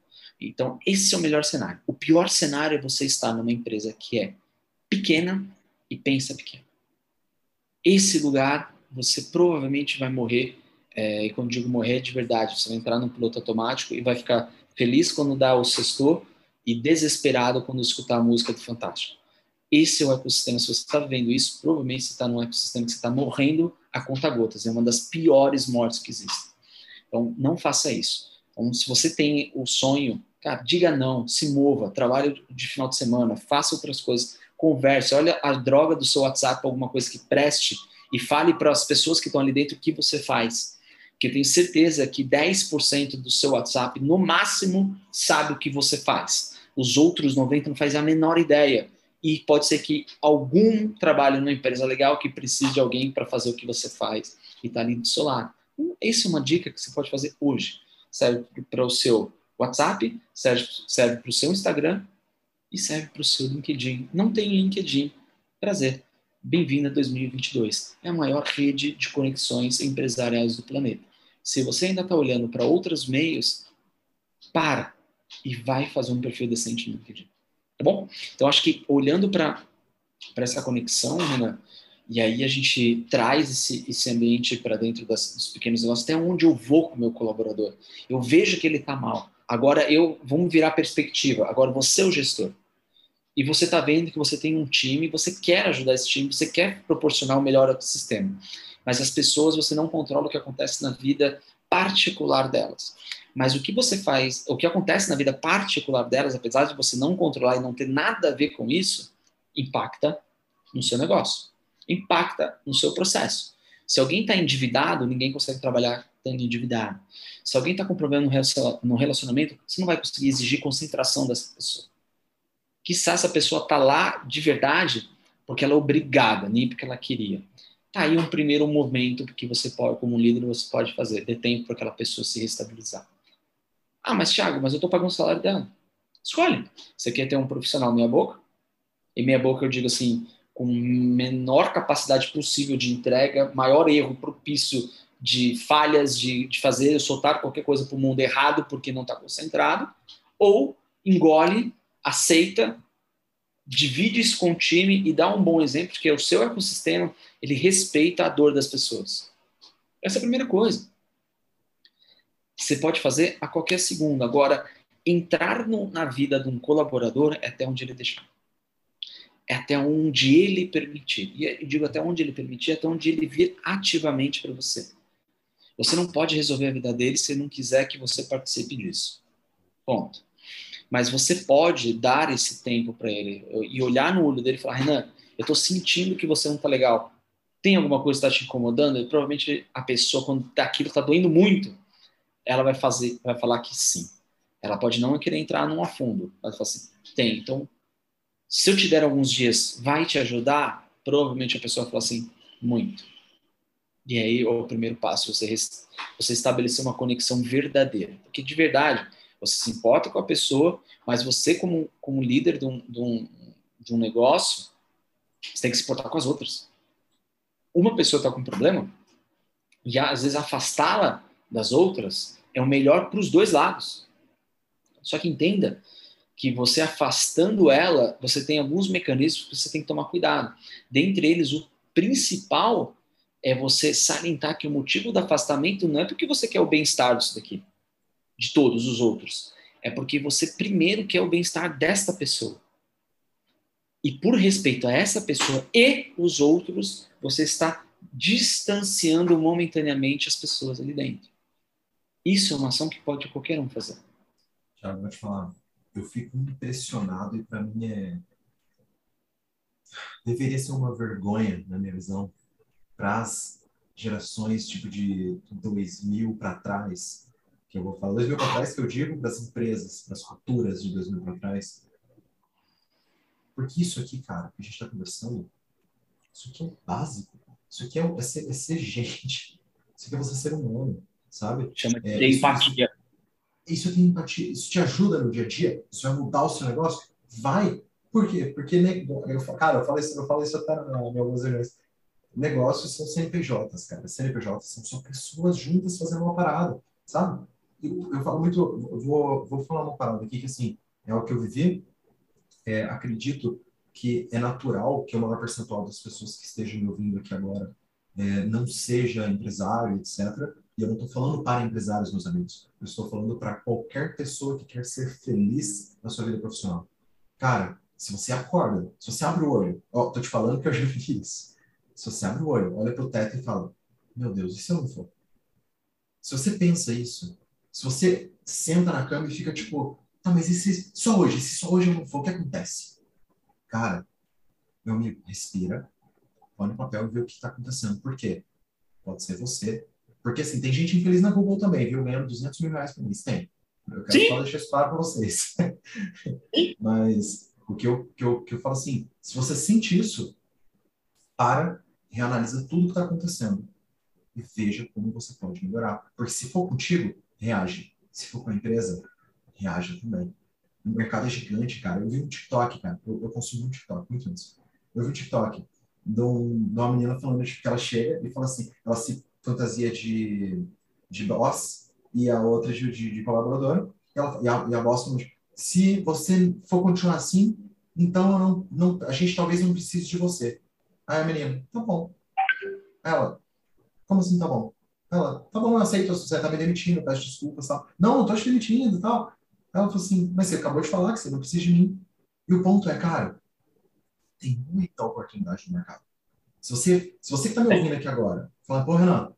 Então, esse é o melhor cenário. O pior cenário é você estar numa empresa que é pequena e pensa pequeno. Esse lugar, você provavelmente vai morrer, é, e quando digo morrer de verdade, você vai entrar num piloto automático e vai ficar feliz quando dá o sextor e desesperado quando escutar a música do Fantástico. Esse é o ecossistema. Se você está vendo isso, provavelmente você está num ecossistema que você está morrendo a conta gotas. É uma das piores mortes que existem. Então, não faça isso. Então, se você tem o sonho, cara, diga não, se mova, trabalhe de final de semana, faça outras coisas, converse, olha a droga do seu WhatsApp, alguma coisa que preste e fale para as pessoas que estão ali dentro o que você faz. Porque eu tenho certeza que 10% do seu WhatsApp, no máximo, sabe o que você faz. Os outros 90% não fazem a menor ideia e pode ser que algum trabalhe numa empresa legal que precise de alguém para fazer o que você faz e está ali do seu lado. Então, essa é uma dica que você pode fazer hoje. Serve para o seu WhatsApp, serve, serve para o seu Instagram e serve para o seu LinkedIn. Não tem LinkedIn? Prazer. Bem-vindo a 2022. É a maior rede de conexões empresariais do planeta. Se você ainda está olhando para outros meios, para e vai fazer um perfil decente no LinkedIn. Tá bom? Então, acho que olhando para essa conexão, Renan, e aí a gente traz esse, esse ambiente para dentro das, dos pequenos negócios, até onde eu vou com o meu colaborador. Eu vejo que ele está mal. Agora eu vamos virar perspectiva. Agora você é o gestor. e você está vendo que você tem um time, você quer ajudar esse time, você quer proporcionar o um melhor ecossistema. Mas as pessoas, você não controla o que acontece na vida particular delas. Mas o que você faz, o que acontece na vida particular delas, apesar de você não controlar e não ter nada a ver com isso, impacta no seu negócio, impacta no seu processo. Se alguém está endividado, ninguém consegue trabalhar estando endividado. Se alguém está com problema no relacionamento, você não vai conseguir exigir concentração dessa pessoa. Quizá essa pessoa está lá de verdade porque ela é obrigada, nem porque ela queria. Tá aí um primeiro movimento que você pode, como líder, você pode fazer. Dê tempo para aquela pessoa se restabilizar. Ah, mas Thiago, mas eu estou pagando o salário dela. Escolhe. Você quer ter um profissional meia boca? E meia boca eu digo assim, com menor capacidade possível de entrega, maior erro propício de falhas, de, de fazer, soltar qualquer coisa para o mundo errado porque não está concentrado, ou engole, aceita, divide isso com o time e dá um bom exemplo que o seu ecossistema ele respeita a dor das pessoas. Essa é a primeira coisa. Você pode fazer a qualquer segundo. Agora, entrar no, na vida de um colaborador é até onde ele deixar. É até onde ele permitir. E eu digo até onde ele permitir, é até onde ele vir ativamente para você. Você não pode resolver a vida dele se ele não quiser que você participe disso. Ponto. Mas você pode dar esse tempo para ele e olhar no olho dele e falar: Renan, eu estou sentindo que você não está legal. Tem alguma coisa que está te incomodando? E provavelmente a pessoa, quando aquilo está doendo muito, ela vai fazer, vai falar que sim. Ela pode não querer entrar num a fundo. Ela vai falar assim: tem. Então, se eu te der alguns dias, vai te ajudar? Provavelmente a pessoa vai falar assim: muito. E aí, o primeiro passo, você, você estabelecer uma conexão verdadeira. Porque de verdade, você se importa com a pessoa, mas você, como, como líder de um, de, um, de um negócio, você tem que se importar com as outras. Uma pessoa está com um problema, e às vezes afastá-la das outras é o melhor para os dois lados. Só que entenda que você afastando ela, você tem alguns mecanismos que você tem que tomar cuidado. Dentre eles, o principal é você salientar que o motivo do afastamento não é porque você quer o bem-estar disso daqui, de todos os outros. É porque você primeiro quer o bem-estar desta pessoa. E por respeito a essa pessoa e os outros, você está distanciando momentaneamente as pessoas ali dentro. Isso é uma ação que pode qualquer um fazer. Tiago, vou te falar. Eu fico impressionado e para mim é. Deveria ser uma vergonha, na minha visão, para as gerações tipo de 2000 para trás, que eu vou falar 2000 para trás que eu digo para as empresas, para as culturas de 2000 para trás. Porque isso aqui, cara, que a gente está conversando, isso aqui é básico. Isso aqui é, é, ser, é ser gente. Isso aqui é você ser humano, sabe? Chama de é, empatia. Isso, isso tem empatia. Isso te ajuda no dia a dia? Isso vai mudar o seu negócio? Vai. Por quê? Porque, né, eu, cara, eu falo isso, eu falo isso até minha algumas reuniões negócios são CNPJs, cara. CNPJs são só pessoas juntas fazendo uma parada, sabe? Eu, eu falo muito, vou, vou falar uma parada aqui que, assim, é o que eu vivi. É, acredito que é natural que o maior percentual das pessoas que estejam me ouvindo aqui agora é, não seja empresário, etc. E eu não estou falando para empresários, meus amigos. Eu estou falando para qualquer pessoa que quer ser feliz na sua vida profissional. Cara, se você acorda, se você abre o olho, ó, tô te falando que eu já <laughs> isso se você abre o olho, olha para o teto e fala: Meu Deus, e se eu não for? Se você pensa isso, se você senta na cama e fica tipo: Tá, mas e se só hoje? Se só hoje eu não for, o que acontece? Cara, meu amigo, respira, põe no papel e vê o que está acontecendo. Por quê? Pode ser você. Porque assim, tem gente infeliz na Google também, viu? Ganhando 200 mil reais por mês. Tem. Eu quero Sim. só deixar isso claro para vocês. <laughs> Mas o que eu, que, eu, que eu falo assim, se você sente isso, para reanalisa tudo que está acontecendo e veja como você pode melhorar. Porque se for contigo, reage. Se for com a empresa, reaja também. O mercado é gigante, cara. Eu vi um TikTok, cara. Eu, eu consumo um TikTok muito antes. Eu vi um TikTok de, um, de uma menina falando que ela chega e fala assim, ela se fantasia de, de boss e a outra de, de, de colaboradora. E, ela, e, a, e a boss falando, se você for continuar assim, então não, não, a gente talvez não precise de você. Aí a menina, tá bom. Ela, como assim tá bom? Ela, tá bom, eu aceito, você tá me demitindo, peço desculpas, tal. Não, não tô te demitindo e tal. Ela falou assim, mas você acabou de falar que você não precisa de mim. E o ponto é, cara, tem muita oportunidade no mercado. Se você, se você que tá me ouvindo aqui agora, fala, pô, Renan,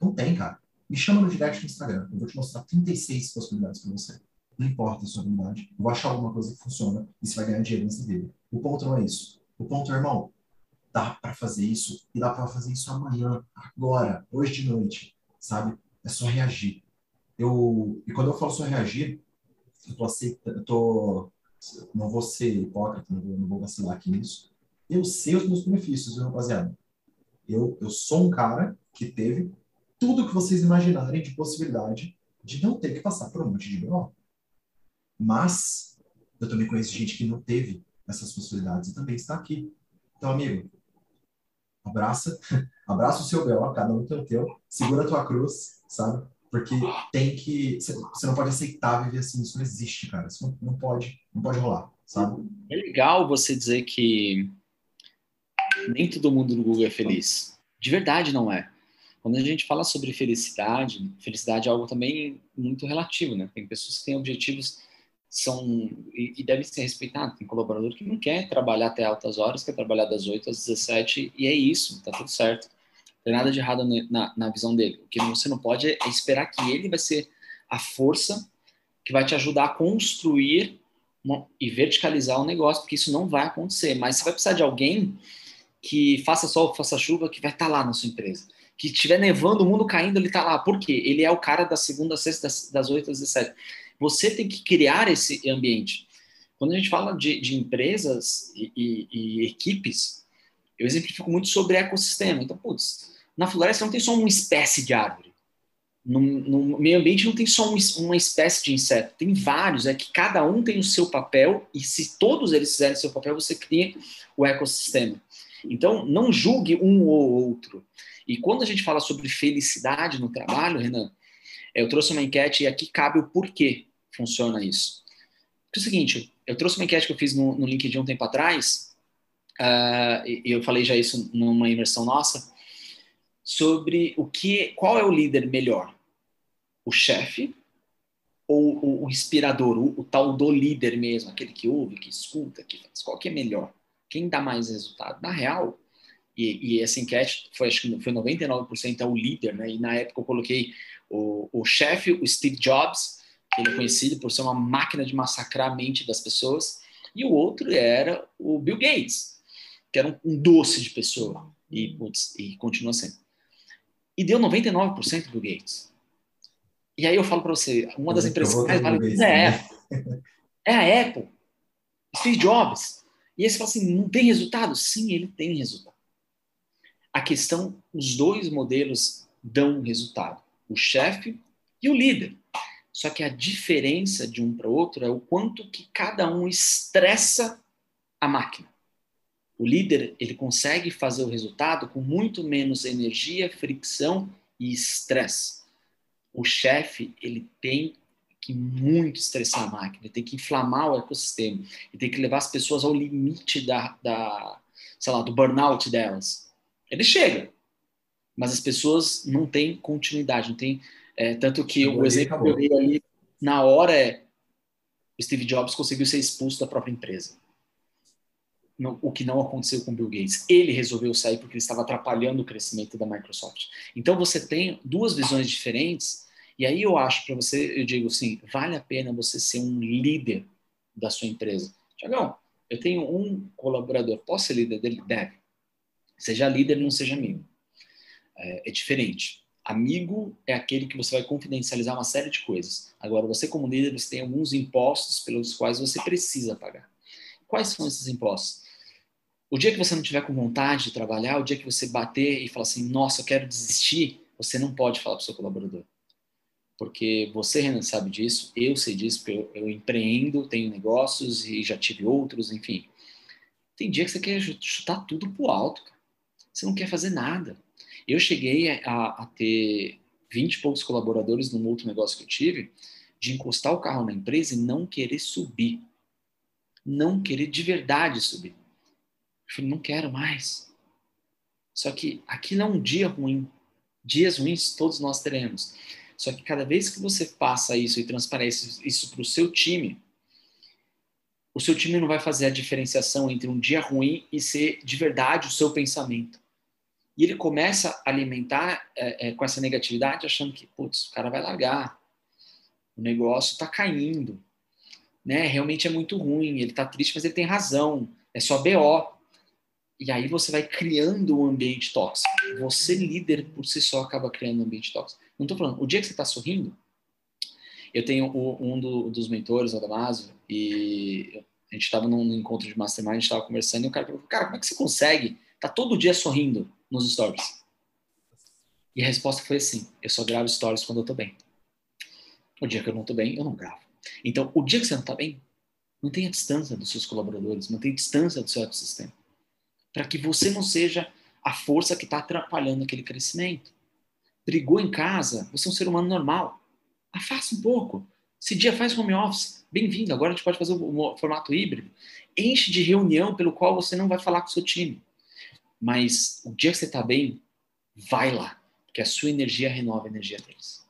não tem, cara. Me chama no direct no Instagram. Eu vou te mostrar 36 possibilidades para você. Não importa a sua habilidade. Eu vou achar alguma coisa que funciona e você vai ganhar dinheiro nessa vida. O ponto não é isso. O ponto é, irmão, dá para fazer isso e dá para fazer isso amanhã, agora, hoje de noite, sabe? É só reagir. Eu, e quando eu falo só reagir, eu tô aceitando, eu tô, não vou ser hipócrita, não vou, não vou vacilar aqui nisso. Eu sei os meus benefícios, viu, rapaziada? Eu, eu sou um cara que teve tudo que vocês imaginarem de possibilidade de não ter que passar por um monte de BO. Mas eu também conheço gente que não teve essas possibilidades e também está aqui. Então, amigo, abraça, abraça o seu BO, cada um tem o teu, segura a tua cruz, sabe? Porque tem que. Você não pode aceitar viver assim, isso não existe, cara. Isso não, não pode, não pode rolar, sabe? É legal você dizer que nem todo mundo no Google é feliz. De verdade não é. Quando a gente fala sobre felicidade, felicidade é algo também muito relativo, né? Tem pessoas que têm objetivos são e, e devem ser respeitados. Tem colaborador que não quer trabalhar até altas horas, quer trabalhar das 8 às 17 e é isso, tá tudo certo. Não tem nada de errado na, na visão dele. O que você não pode é esperar que ele vai ser a força que vai te ajudar a construir uma, e verticalizar o negócio, porque isso não vai acontecer. Mas você vai precisar de alguém que faça sol, faça chuva, que vai estar tá lá na sua empresa. Que estiver nevando, o mundo caindo, ele está lá. Por quê? Ele é o cara da segunda, sexta, das, das 8 às 17. Você tem que criar esse ambiente. Quando a gente fala de, de empresas e, e, e, equipes, eu exemplifico muito sobre ecossistema. Então, putz, na floresta não tem só uma espécie de árvore. No, no meio ambiente não tem só um, uma espécie de inseto, tem vários, é que cada um tem o seu papel e se todos eles fizerem o seu papel, você cria o ecossistema. Então, não julgue um ou outro. E quando a gente fala sobre felicidade no trabalho, Renan, eu trouxe uma enquete e aqui cabe o porquê funciona isso. É o seguinte, eu trouxe uma enquete que eu fiz no, no LinkedIn um tempo atrás, uh, e eu falei já isso numa imersão nossa, sobre o que, qual é o líder melhor, o chefe ou o, o inspirador, o, o, tal do líder mesmo, aquele que ouve, que escuta, que faz, qual que é melhor? Quem dá mais resultado? Na real, e, e essa enquete foi acho que foi 99% é o líder, né? E na época eu coloquei o, o chefe, o Steve Jobs, ele é conhecido por ser uma máquina de massacrar a mente das pessoas, e o outro era o Bill Gates, que era um, um doce de pessoa, e, putz, e continua sendo. E deu 99% Bill Gates. E aí eu falo para você, uma das empresas que mais vale é a Apple. É a Apple. Steve Jobs. E aí você fala assim, não tem resultado? Sim, ele tem resultado. A questão, os dois modelos dão resultado. O chefe e o líder. Só que a diferença de um para o outro é o quanto que cada um estressa a máquina. O líder, ele consegue fazer o resultado com muito menos energia, fricção e estresse. O chefe, ele tem que muito estressar a máquina, tem que inflamar o ecossistema, ele tem que levar as pessoas ao limite da, da sei lá, do burnout delas. Ele chega, mas as pessoas não têm continuidade, não têm é, tanto que o exemplo que eu dei ali na hora é o Steve Jobs conseguiu ser expulso da própria empresa. o que não aconteceu com Bill Gates. Ele resolveu sair porque ele estava atrapalhando o crescimento da Microsoft. Então você tem duas visões diferentes, e aí eu acho para você, eu digo assim, vale a pena você ser um líder da sua empresa. Tiagão, eu tenho um colaborador, posso ser líder dele? Deve. Seja líder, não seja amigo. É, é diferente. Amigo é aquele que você vai confidencializar uma série de coisas. Agora, você como líder, você tem alguns impostos pelos quais você precisa pagar. Quais são esses impostos? O dia que você não tiver com vontade de trabalhar, o dia que você bater e falar assim, nossa, eu quero desistir, você não pode falar para o seu colaborador. Porque você, Renan, sabe disso, eu sei disso, eu, eu empreendo, tenho negócios e já tive outros, enfim. Tem dia que você quer chutar tudo pro alto, cara. Você não quer fazer nada. Eu cheguei a, a ter 20 e poucos colaboradores num outro negócio que eu tive, de encostar o carro na empresa e não querer subir. Não querer de verdade subir. Eu falei, não quero mais. Só que aquilo é um dia ruim. Dias ruins todos nós teremos. Só que cada vez que você passa isso e transparece isso para o seu time, o seu time não vai fazer a diferenciação entre um dia ruim e ser de verdade o seu pensamento. E ele começa a alimentar é, é, com essa negatividade, achando que, putz, o cara vai largar, o negócio está caindo, né? Realmente é muito ruim, ele está triste, mas ele tem razão, é só BO. E aí você vai criando um ambiente tóxico. Você, líder, por si só, acaba criando um ambiente tóxico. Não estou falando, o dia que você está sorrindo, eu tenho um do, dos mentores, o Damasio, e a gente estava num encontro de mastermind, a gente estava conversando, e o cara falou, cara, como é que você consegue tá todo dia sorrindo nos stories? E a resposta foi assim, eu só gravo stories quando eu estou bem. O dia que eu não estou bem, eu não gravo. Então, o dia que você não está bem, mantenha a distância dos seus colaboradores, mantenha a distância do seu ecossistema para que você não seja a força que está atrapalhando aquele crescimento. Brigou em casa, você é um ser humano normal. Afasta um pouco. Se dia faz home office, bem-vindo. Agora a gente pode fazer o formato híbrido. Enche de reunião pelo qual você não vai falar com o seu time. Mas o dia que você está bem, vai lá, porque a sua energia renova a energia deles.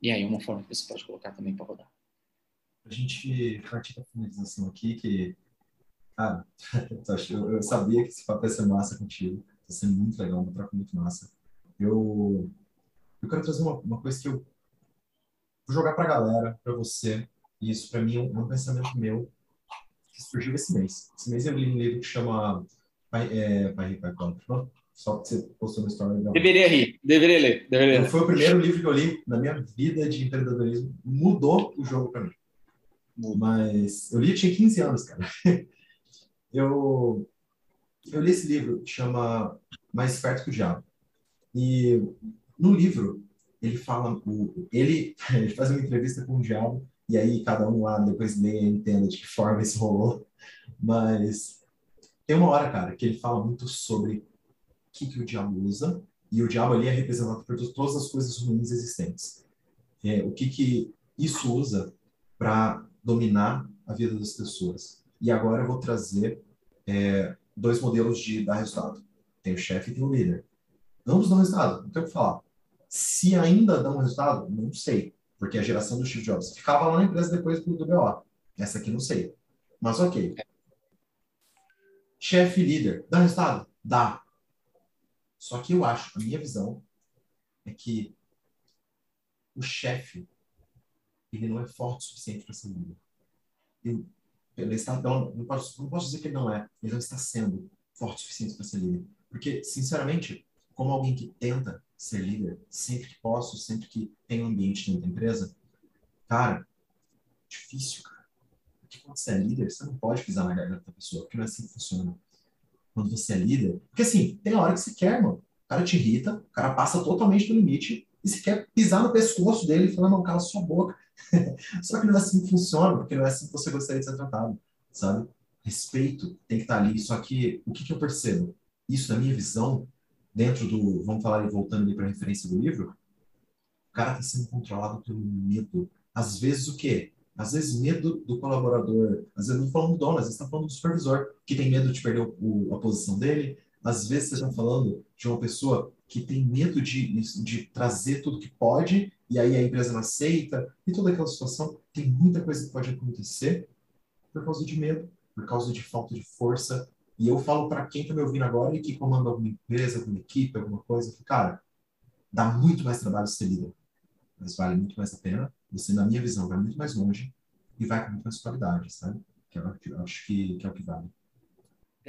E aí, uma forma que você pode colocar também para rodar. A gente partir da finalização aqui, que Cara, <laughs> eu, sabia que esse papo ia ser massa contigo. Tá sendo muito legal, uma troca muito massa. Eu, eu quero trazer uma, uma coisa que eu vou jogar pra galera, pra você. E isso, pra mim, é um, pensamento meu que surgiu esse mês. Esse mês eu li um livro que chama Pai, é, Pai Pai Só que você postou uma história. Legal. Deveria rir, deveria ler. Deveria ler. Foi o primeiro livro que eu li na minha vida de empreendedorismo. Mudou o jogo pra mim. Mas eu li, tinha 15 anos, cara. <laughs> eu, eu li esse livro, chama Mais Perto que o Diabo. E no livro, ele fala, ele, <laughs> ele faz uma entrevista com o diabo, e aí cada um lá depois leia e entenda de que forma isso rolou. Mas tem uma hora, cara, que ele fala muito sobre o que, que o diabo usa, e o diabo ali é representado por todas as coisas ruins existentes. É, o que, que isso usa para dominar a vida das pessoas. E agora eu vou trazer é, dois modelos de dar resultado. Tem o chefe e tem o líder. Ambos dão resultado, não tem o que falar. Se ainda dão resultado, não sei. Porque a geração do Steve Jobs ficava lá na empresa depois do BO. Essa aqui não sei. Mas ok. Chefe líder, dá resultado? Dá. Só que eu acho, a minha visão é que o chefe ele não é forte o suficiente para ser líder. Eu ele está, não, não, posso, não posso dizer que ele não é, ele não está sendo forte o suficiente para ser líder. Porque, sinceramente, como alguém que tenta ser líder, sempre que posso, sempre que tem um ambiente dentro da empresa, cara, difícil, cara. Porque quando você é líder, você não pode pisar na garganta da pessoa, porque não é assim que funciona. Quando você é líder, porque assim, tem hora que você quer, mano. O cara te irrita, o cara passa totalmente do limite, e você quer pisar no pescoço dele e falar, não, cala sua boca. <laughs> Só que não é assim que funciona, porque não é assim que você gostaria de ser tratado, sabe? Respeito tem que estar ali. Só que o que, que eu percebo? Isso, na minha visão, dentro do. Vamos falar voltando ali para a referência do livro, o cara está sendo controlado pelo medo. Às vezes o quê? Às vezes medo do colaborador, às vezes não falando do dono, às vezes está falando do supervisor, que tem medo de perder o, a posição dele, às vezes você está falando de uma pessoa que tem medo de, de trazer tudo que pode, e aí a empresa não aceita, e toda aquela situação. Tem muita coisa que pode acontecer por causa de medo, por causa de falta de força. E eu falo para quem está me ouvindo agora e que comanda alguma empresa, alguma equipe, alguma coisa, cara, dá muito mais trabalho ser líder. Mas vale muito mais a pena. Você, na minha visão, vai muito mais longe e vai com muito mais qualidade, sabe? Que eu, eu acho que, que é o que vale.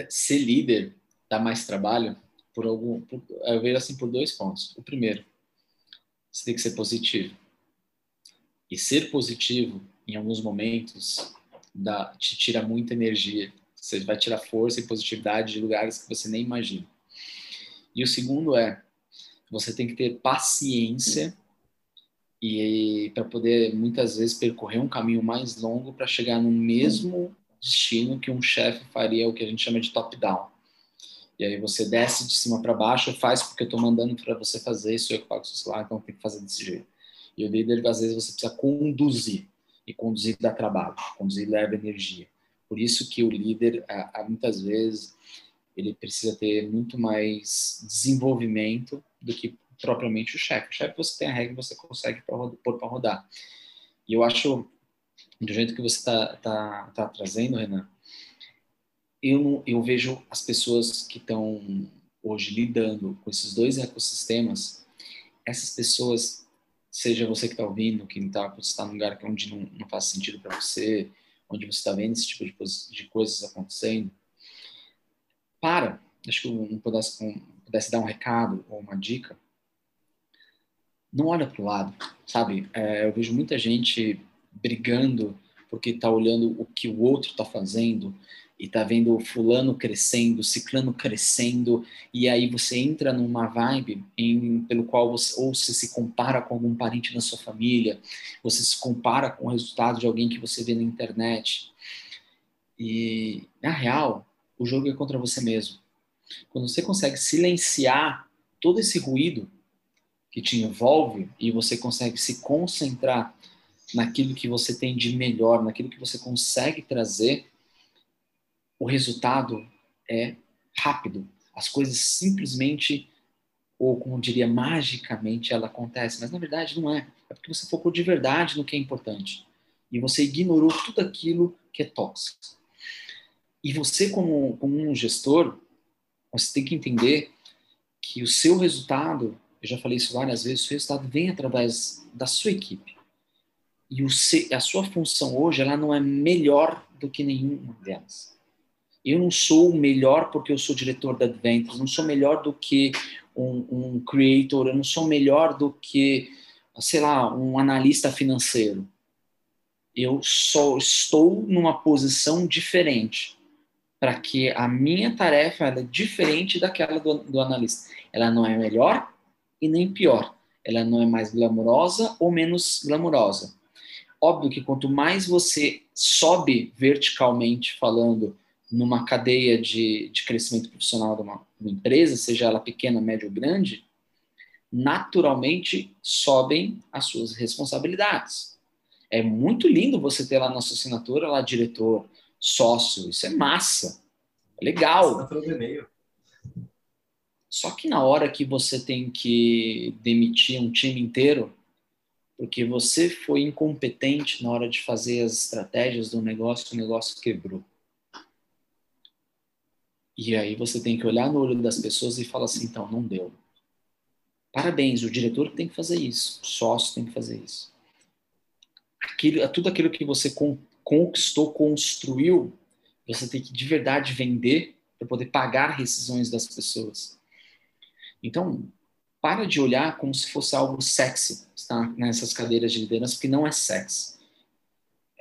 Ser líder dá mais trabalho por algum, por, eu vejo assim por dois pontos. O primeiro, você tem que ser positivo. E ser positivo, em alguns momentos, dá, te tira muita energia. Você vai tirar força e positividade de lugares que você nem imagina. E o segundo é, você tem que ter paciência e para poder muitas vezes percorrer um caminho mais longo para chegar no mesmo destino que um chefe faria o que a gente chama de top down e aí você desce de cima para baixo, faz porque eu estou mandando para você fazer, isso eu pago seu salário, então tem que fazer desse jeito. E o líder, às vezes, você precisa conduzir. E conduzir dá trabalho, conduzir leva energia. Por isso que o líder, muitas vezes, ele precisa ter muito mais desenvolvimento do que propriamente o chefe. O chefe você tem a regra, você consegue pôr para rodar. E eu acho do jeito que você está tá, tá trazendo, Renan, eu, eu vejo as pessoas que estão hoje lidando com esses dois ecossistemas, essas pessoas, seja você que está ouvindo, que está está num lugar onde não, não faz sentido para você, onde você está vendo esse tipo de, de, coisas acontecendo, para. Acho que eu pudesse, um, pudesse dar um recado ou uma dica. Não olha para o lado, sabe? É, eu vejo muita gente brigando porque está olhando o que o outro está fazendo e tá vendo fulano crescendo, ciclano crescendo, e aí você entra numa vibe em, pelo qual você ou você se compara com algum parente da sua família, você se compara com o resultado de alguém que você vê na internet. E na real, o jogo é contra você mesmo. Quando você consegue silenciar todo esse ruído que te envolve e você consegue se concentrar naquilo que você tem de melhor, naquilo que você consegue trazer, o resultado é rápido. As coisas simplesmente, ou como diria, magicamente, ela acontece. Mas na verdade não é. É porque você focou de verdade no que é importante. E você ignorou tudo aquilo que é tóxico. E você, como, como um gestor, você tem que entender que o seu resultado, eu já falei isso várias vezes, o resultado vem através da sua equipe. E o, a sua função hoje, ela não é melhor do que nenhuma delas. Eu não sou melhor porque eu sou diretor da Adventures, não sou melhor do que um, um creator, eu não sou melhor do que, sei lá, um analista financeiro. Eu só estou numa posição diferente para que a minha tarefa é diferente daquela do, do analista. Ela não é melhor e nem pior. Ela não é mais glamurosa ou menos glamurosa. Óbvio que quanto mais você sobe verticalmente falando numa cadeia de, de crescimento profissional de uma, uma empresa, seja ela pequena, média ou grande, naturalmente sobem as suas responsabilidades. É muito lindo você ter lá na sua assinatura, lá, diretor, sócio, isso é massa, é legal. Só que na hora que você tem que demitir um time inteiro, porque você foi incompetente na hora de fazer as estratégias do negócio, o negócio quebrou. E aí você tem que olhar no olho das pessoas e falar assim, então, não deu. Parabéns, o diretor tem que fazer isso, o sócio tem que fazer isso. Aquilo, tudo aquilo que você conquistou, construiu, você tem que de verdade vender para poder pagar rescisões das pessoas. Então, para de olhar como se fosse algo sexy estar nessas cadeiras de liderança, porque não é sexy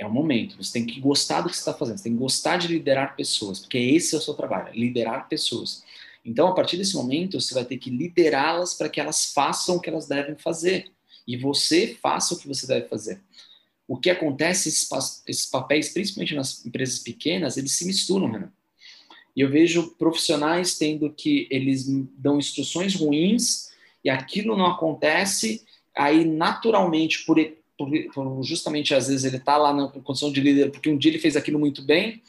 é o momento. Você tem que gostar do que você está fazendo. Você tem que gostar de liderar pessoas, porque esse é o seu trabalho, liderar pessoas. Então, a partir desse momento, você vai ter que liderá-las para que elas façam o que elas devem fazer. E você faça o que você deve fazer. O que acontece, esses, esses papéis, principalmente nas empresas pequenas, eles se misturam, Renan. E eu vejo profissionais tendo que eles dão instruções ruins e aquilo não acontece, aí naturalmente, por por, justamente às vezes ele está lá na condição de líder porque um dia ele fez aquilo muito bem,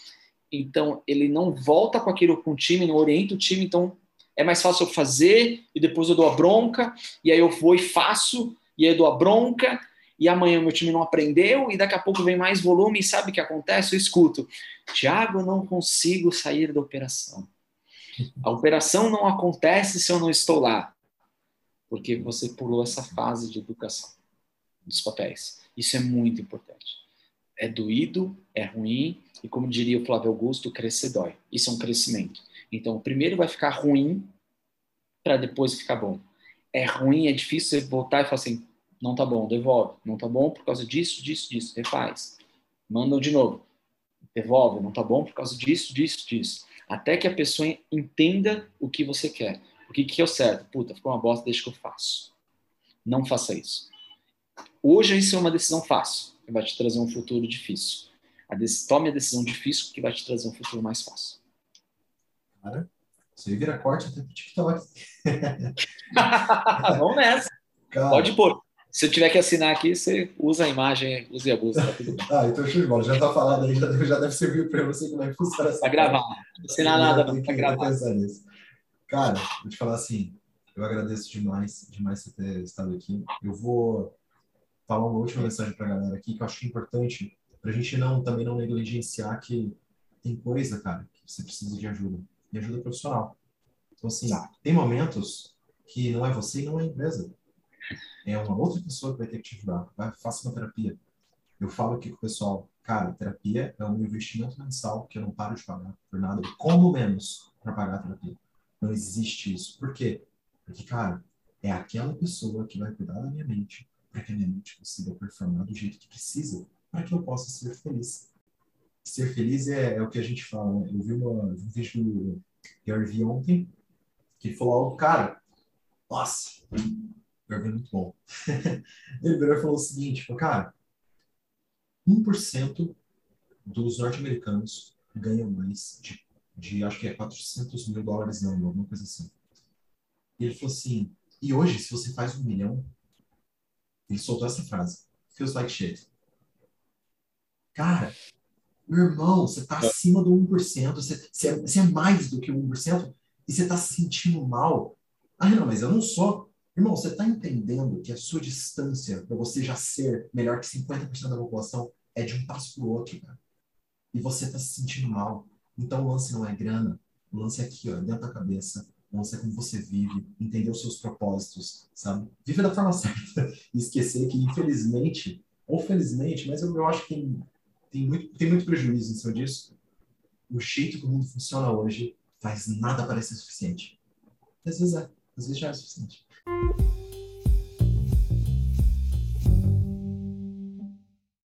então ele não volta com aquilo com o time, não orienta o time, então é mais fácil eu fazer e depois eu dou a bronca, e aí eu vou e faço, e aí eu dou a bronca, e amanhã meu time não aprendeu, e daqui a pouco vem mais volume, e sabe o que acontece? Eu escuto, Tiago, não consigo sair da operação. A operação não acontece se eu não estou lá, porque você pulou essa fase de educação dos papéis. Isso é muito importante. É doído, é ruim, e como diria o Flávio Augusto, crescer dói. Isso é um crescimento. Então, primeiro vai ficar ruim para depois ficar bom. É ruim, é difícil você voltar e falar assim, não tá bom, devolve. Não tá bom por causa disso, disso, disso. Refaz. Mandam de novo. Devolve. Não tá bom por causa disso, disso, disso. Até que a pessoa entenda o que você quer. O que, que é o certo? Puta, ficou uma bosta, deixa que eu faço. Não faça isso. Hoje isso é uma decisão fácil, que vai te trazer um futuro difícil. A Tome a decisão difícil que vai te trazer um futuro mais fácil. Cara, você vira corte até pro TikTok. <laughs> Vamos nessa. Cara. Pode pôr. Se eu tiver que assinar aqui, você usa a imagem, use a busca, tá tudo bem. ah, então show de bola. Já tá falado aí, já, já deve servir para você como é que funciona essa Pra gravar. Não assinar nada, não, gravar. Nisso. Cara, vou te falar assim, eu agradeço demais, demais você ter estado aqui. Eu vou falar uma última mensagem para a galera aqui que eu acho importante Pra gente não, também não negligenciar que tem coisa, cara, que você precisa de ajuda. E ajuda profissional. Então, assim, tem momentos que não é você e não é a empresa. É uma outra pessoa que vai ter que te ajudar. Vai, faça uma terapia. Eu falo aqui com o pessoal, cara, terapia é um investimento mensal que eu não paro de pagar por nada. como menos para pagar a terapia. Não existe isso. Por quê? Porque, cara, é aquela pessoa que vai cuidar da minha mente para que a minha mente consiga performar do jeito que precisa para que eu possa ser feliz. Ser feliz é, é o que a gente fala. Né? Eu vi uma, um vídeo do Gary Vee ontem que falou cara, nossa, Gary Vee é muito bom. <laughs> Ele virou e falou o seguinte, falou, cara, 1% dos norte-americanos ganham mais de, de, acho que é 400 mil dólares não, alguma coisa assim. E ele falou assim, e hoje, se você faz um milhão, ele soltou essa frase, feels like shit. Cara, meu irmão, você está acima do 1%, você, você, é, você é mais do que 1%, e você está se sentindo mal. Ah, não, mas eu não sou. Irmão, você está entendendo que a sua distância para você já ser melhor que 50% da população é de um passo para o outro, cara. E você está se sentindo mal. Então o lance não é grana, o lance é aqui, ó, dentro da cabeça. O lance é como você vive, entender os seus propósitos, sabe? Viver da forma <laughs> certa. E esquecer que, infelizmente, ou felizmente, mas eu, eu acho que tem tem muito, tem muito prejuízo em cima disso. O jeito que o mundo funciona hoje faz nada parecer suficiente. Às vezes é, às vezes já é suficiente.